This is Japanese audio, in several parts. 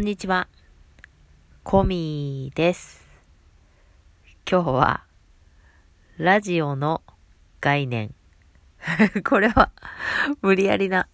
んにちは。コミです。今日は、ラジオの概念。これは、無理やりな、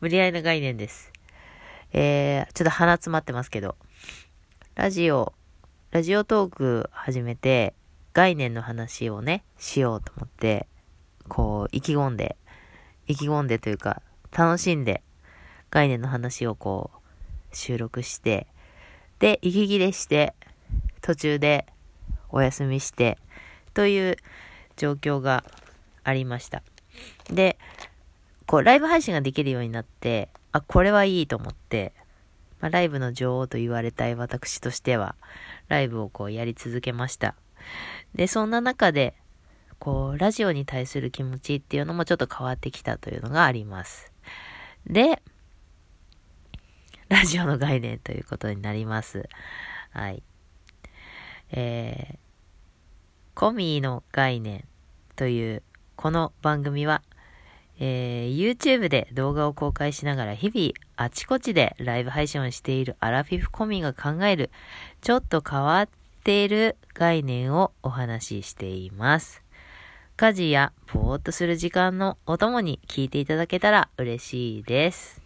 無理やりな概念です。えー、ちょっと鼻詰まってますけど、ラジオ、ラジオトーク始めて、概念の話をね、しようと思って、こう、意気込んで、意気込んでというか、楽しんで、概念の話をこう、収録して、で、息切れして、途中でお休みして、という状況がありました。で、こう、ライブ配信ができるようになって、あ、これはいいと思って、まあ、ライブの女王と言われたい私としては、ライブをこうやり続けました。で、そんな中で、こう、ラジオに対する気持ちっていうのもちょっと変わってきたというのがあります。で、ラジオの概念ということになります。はい。えー、コミーの概念というこの番組は、えー、YouTube で動画を公開しながら日々あちこちでライブ配信をしているアラフィフコミーが考えるちょっと変わっている概念をお話ししています。家事やぼーっとする時間のお供に聞いていただけたら嬉しいです。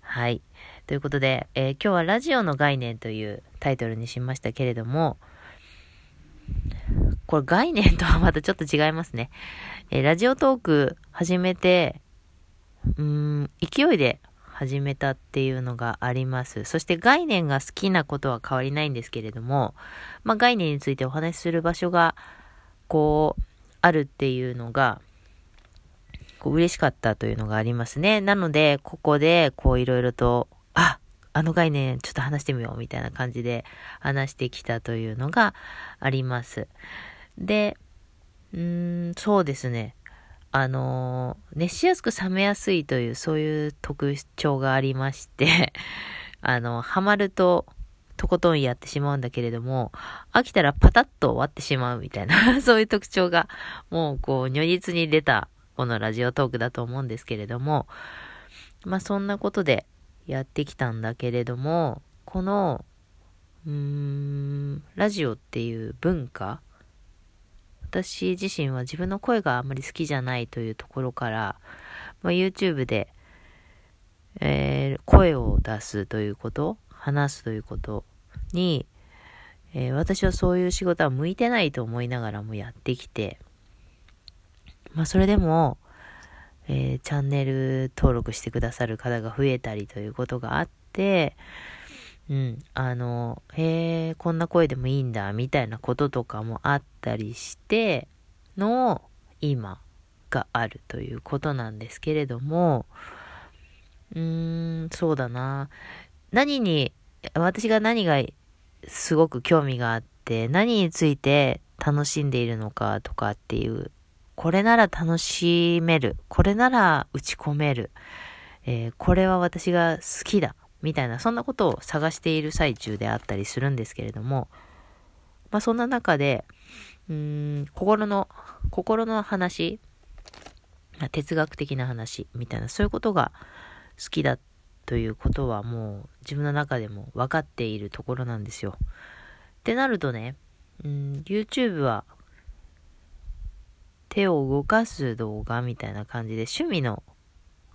はい。ということで、えー、今日はラジオの概念というタイトルにしましたけれども、これ概念とはまたちょっと違いますね。えー、ラジオトーク始めて、うーん、勢いで始めたっていうのがあります。そして概念が好きなことは変わりないんですけれども、まあ概念についてお話しする場所が、こう、あるっていうのが、こう嬉しかったというのがありますね。なので、ここで、こういろいろとあ、の概念ちょっと話してみようみたいな感じで話してきたというのがあります。で、うーん、そうですね。あの熱しやすく冷めやすいというそういう特徴がありまして、あの、ハマるととことんやってしまうんだけれども、飽きたらパタッと終わってしまうみたいな そういう特徴がもうこう如実に出たこのラジオトークだと思うんですけれども、まあそんなことで、やってきたんだけれども、この、うーん、ラジオっていう文化私自身は自分の声があんまり好きじゃないというところから、まあ、YouTube で、えー、声を出すということ、話すということに、えー、私はそういう仕事は向いてないと思いながらもやってきて、まあそれでも、えー、チャンネル登録してくださる方が増えたりということがあって、うん、あの、へえ、こんな声でもいいんだ、みたいなこととかもあったりして、の、今があるということなんですけれども、うーん、そうだな。何に、私が何がすごく興味があって、何について楽しんでいるのかとかっていうこれなら楽しめる。これなら打ち込める。えー、これは私が好きだ。みたいな、そんなことを探している最中であったりするんですけれども、まあそんな中で、うん、心の、心の話、哲学的な話みたいな、そういうことが好きだということはもう自分の中でも分かっているところなんですよ。ってなるとね、うん、YouTube は手を動かす動画みたいな感じで趣味の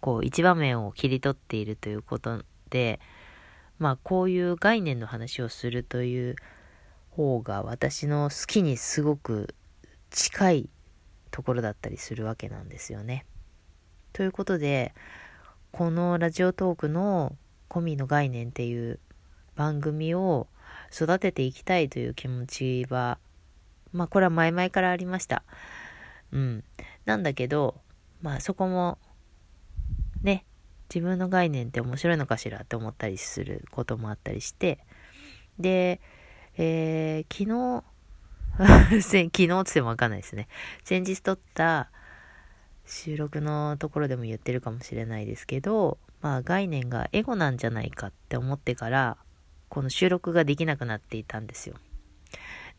こう一場面を切り取っているということで、まあこういう概念の話をするという方が私の好きにすごく近いところだったりするわけなんですよね。ということで、このラジオトークのコミの概念っていう番組を育てていきたいという気持ちは、まあこれは前々からありました。うん。なんだけど、まあそこも、ね、自分の概念って面白いのかしらって思ったりすることもあったりして、で、えー、昨日、昨日って言ってもわかんないですね。先日撮った収録のところでも言ってるかもしれないですけど、まあ概念がエゴなんじゃないかって思ってから、この収録ができなくなっていたんですよ。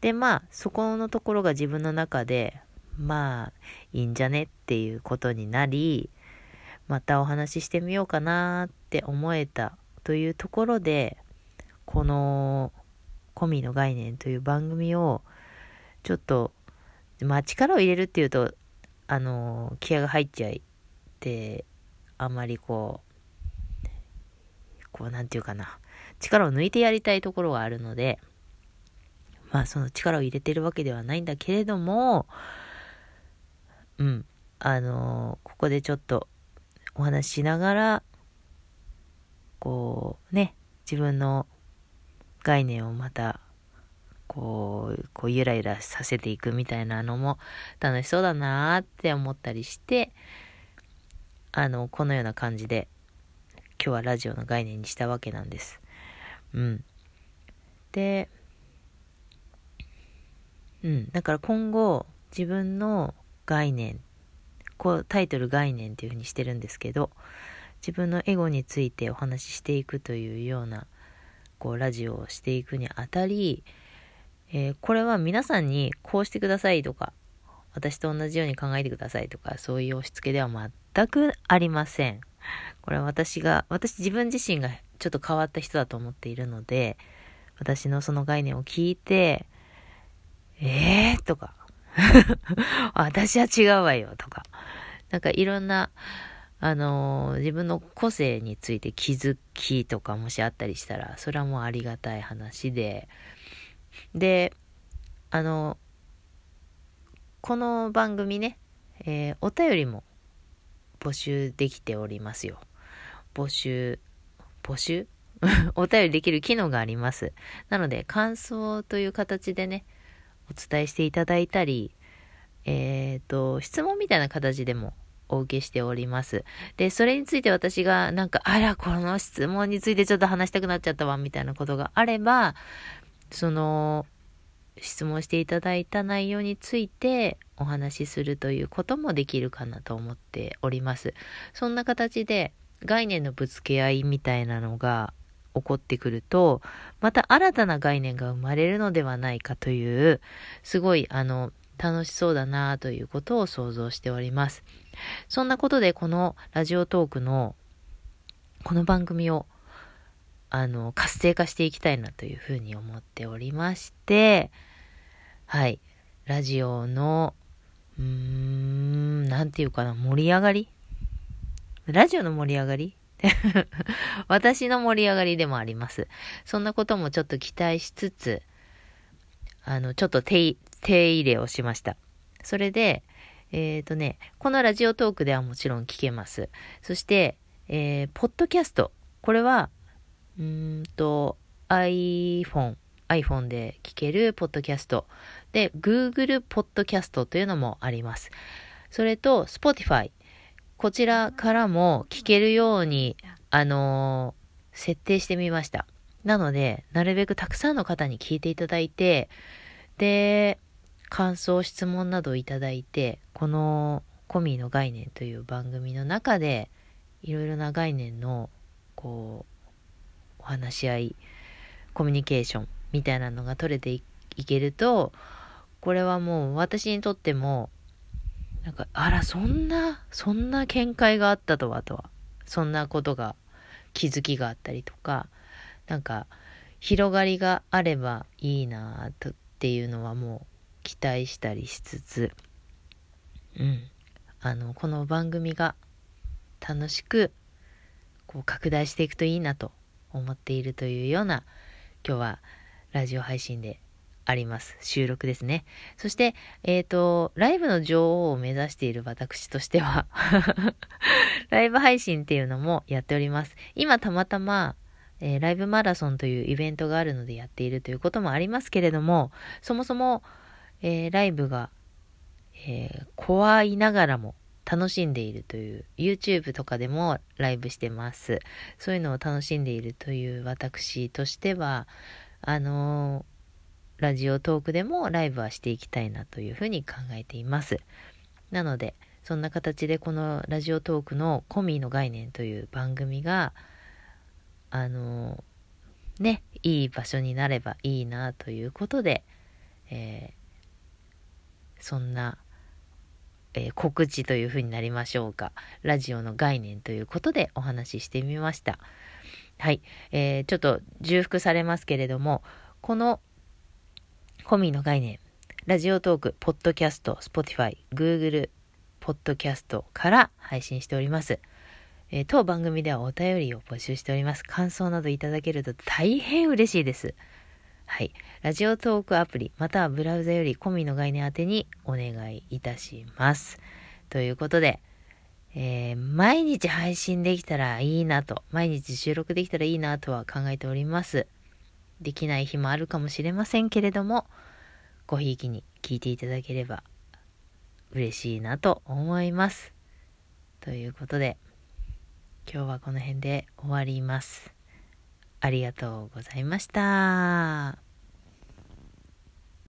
で、まあ、そこのところが自分の中で、まあ、いいんじゃねっていうことになり、またお話ししてみようかなって思えたというところで、この、コミの概念という番組を、ちょっと、まあ力を入れるっていうと、あの、気合が入っちゃいって、あんまりこう、こう、なんていうかな、力を抜いてやりたいところがあるので、まあその力を入れてるわけではないんだけれども、うん、あのここでちょっとお話ししながら、こうね、自分の概念をまた、こう、こうゆらゆらさせていくみたいなのも楽しそうだなーって思ったりして、あの、このような感じで、今日はラジオの概念にしたわけなんです。うん。で、うん。だから今後、自分の概念こうタイトル概念っていうふうにしてるんですけど自分のエゴについてお話ししていくというようなこうラジオをしていくにあたり、えー、これは皆さんにこうしてくださいとか私と同じように考えてくださいとかそういう押し付けでは全くありません。これは私が私自分自身がちょっと変わった人だと思っているので私のその概念を聞いてえーとか 私は違うわよとかなんかいろんな、あのー、自分の個性について気づきとかもしあったりしたら、それはもうありがたい話で、で、あの、この番組ね、えー、お便りも募集できておりますよ。募集、募集？お便りできる機能があります。なので、感想という形でね、お伝えしていただいたり、えっ、ー、と、質問みたいな形でもお受けしております。で、それについて私がなんか、あら、この質問についてちょっと話したくなっちゃったわ、みたいなことがあれば、その、質問していただいた内容についてお話しするということもできるかなと思っております。そんな形で概念のぶつけ合いみたいなのが起こってくると、また新たな概念が生まれるのではないかという、すごいあの、楽しそうだなということを想像しております。そんなことでこのラジオトークのこの番組をあの活性化していきたいなというふうに思っておりましてはい。ラジオのうーんなんていうかな盛り上がり？ラジオの盛り上がり？私の盛り上がりでもあります。そんなこともちょっと期待しつつ、あの、ちょっと手、手入れをしました。それで、えっ、ー、とね、このラジオトークではもちろん聞けます。そして、えー、ポッドキャスト。これは、うんと、iPhone、iPhone で聞けるポッドキャスト。で、Google ポッドキャストというのもあります。それと、Spotify。こちらからも聞けるように、あのー、設定してみました。なので、なるべくたくさんの方に聞いていただいて、で、感想、質問などをいただいて、このコミーの概念という番組の中で、いろいろな概念の、こう、お話し合い、コミュニケーションみたいなのが取れていけると、これはもう私にとっても、なんか、あら、そんな、そんな見解があったとはとは、そんなことが、気づきがあったりとか、なんか、広がりがあればいいなとっていうのはもう期待したりしつつ、うん、あのこの番組が楽しくこう拡大していくといいなと思っているというような今日はラジオ配信であります。収録ですね。そして、えっ、ー、と、ライブの女王を目指している私としては ライブ配信っていうのもやっております。今たまたま、えー、ライブマラソンというイベントがあるのでやっているということもありますけれども、そもそも、えー、ライブが、えー、怖いながらも楽しんでいるという、YouTube とかでもライブしてます。そういうのを楽しんでいるという私としては、あのラジオトークでもライブはしていきたいなというふうに考えています。なので、そんな形でこのラジオトークのコミーの概念という番組が、あのね、いい場所になればいいなということで、えー、そんな、えー、告知というふうになりましょうか。ラジオの概念ということでお話ししてみました。はい。えー、ちょっと重複されますけれども、このコミの概念、 Radiotalk、ポッドキャスト、 Spotify、Google ポッドキャストから配信しております。えー、当番組ではお便りを募集しております。感想などいただけると大変嬉しいです。はい。ラジオトークアプリ、またはブラウザよりコミの概念宛てにお願いいたします。ということで、えー、毎日配信できたらいいなと、毎日収録できたらいいなとは考えております。できない日もあるかもしれませんけれども、ごひいきに聞いていただければ嬉しいなと思います。ということで、今日はこの辺で終わります。ありがとうございました。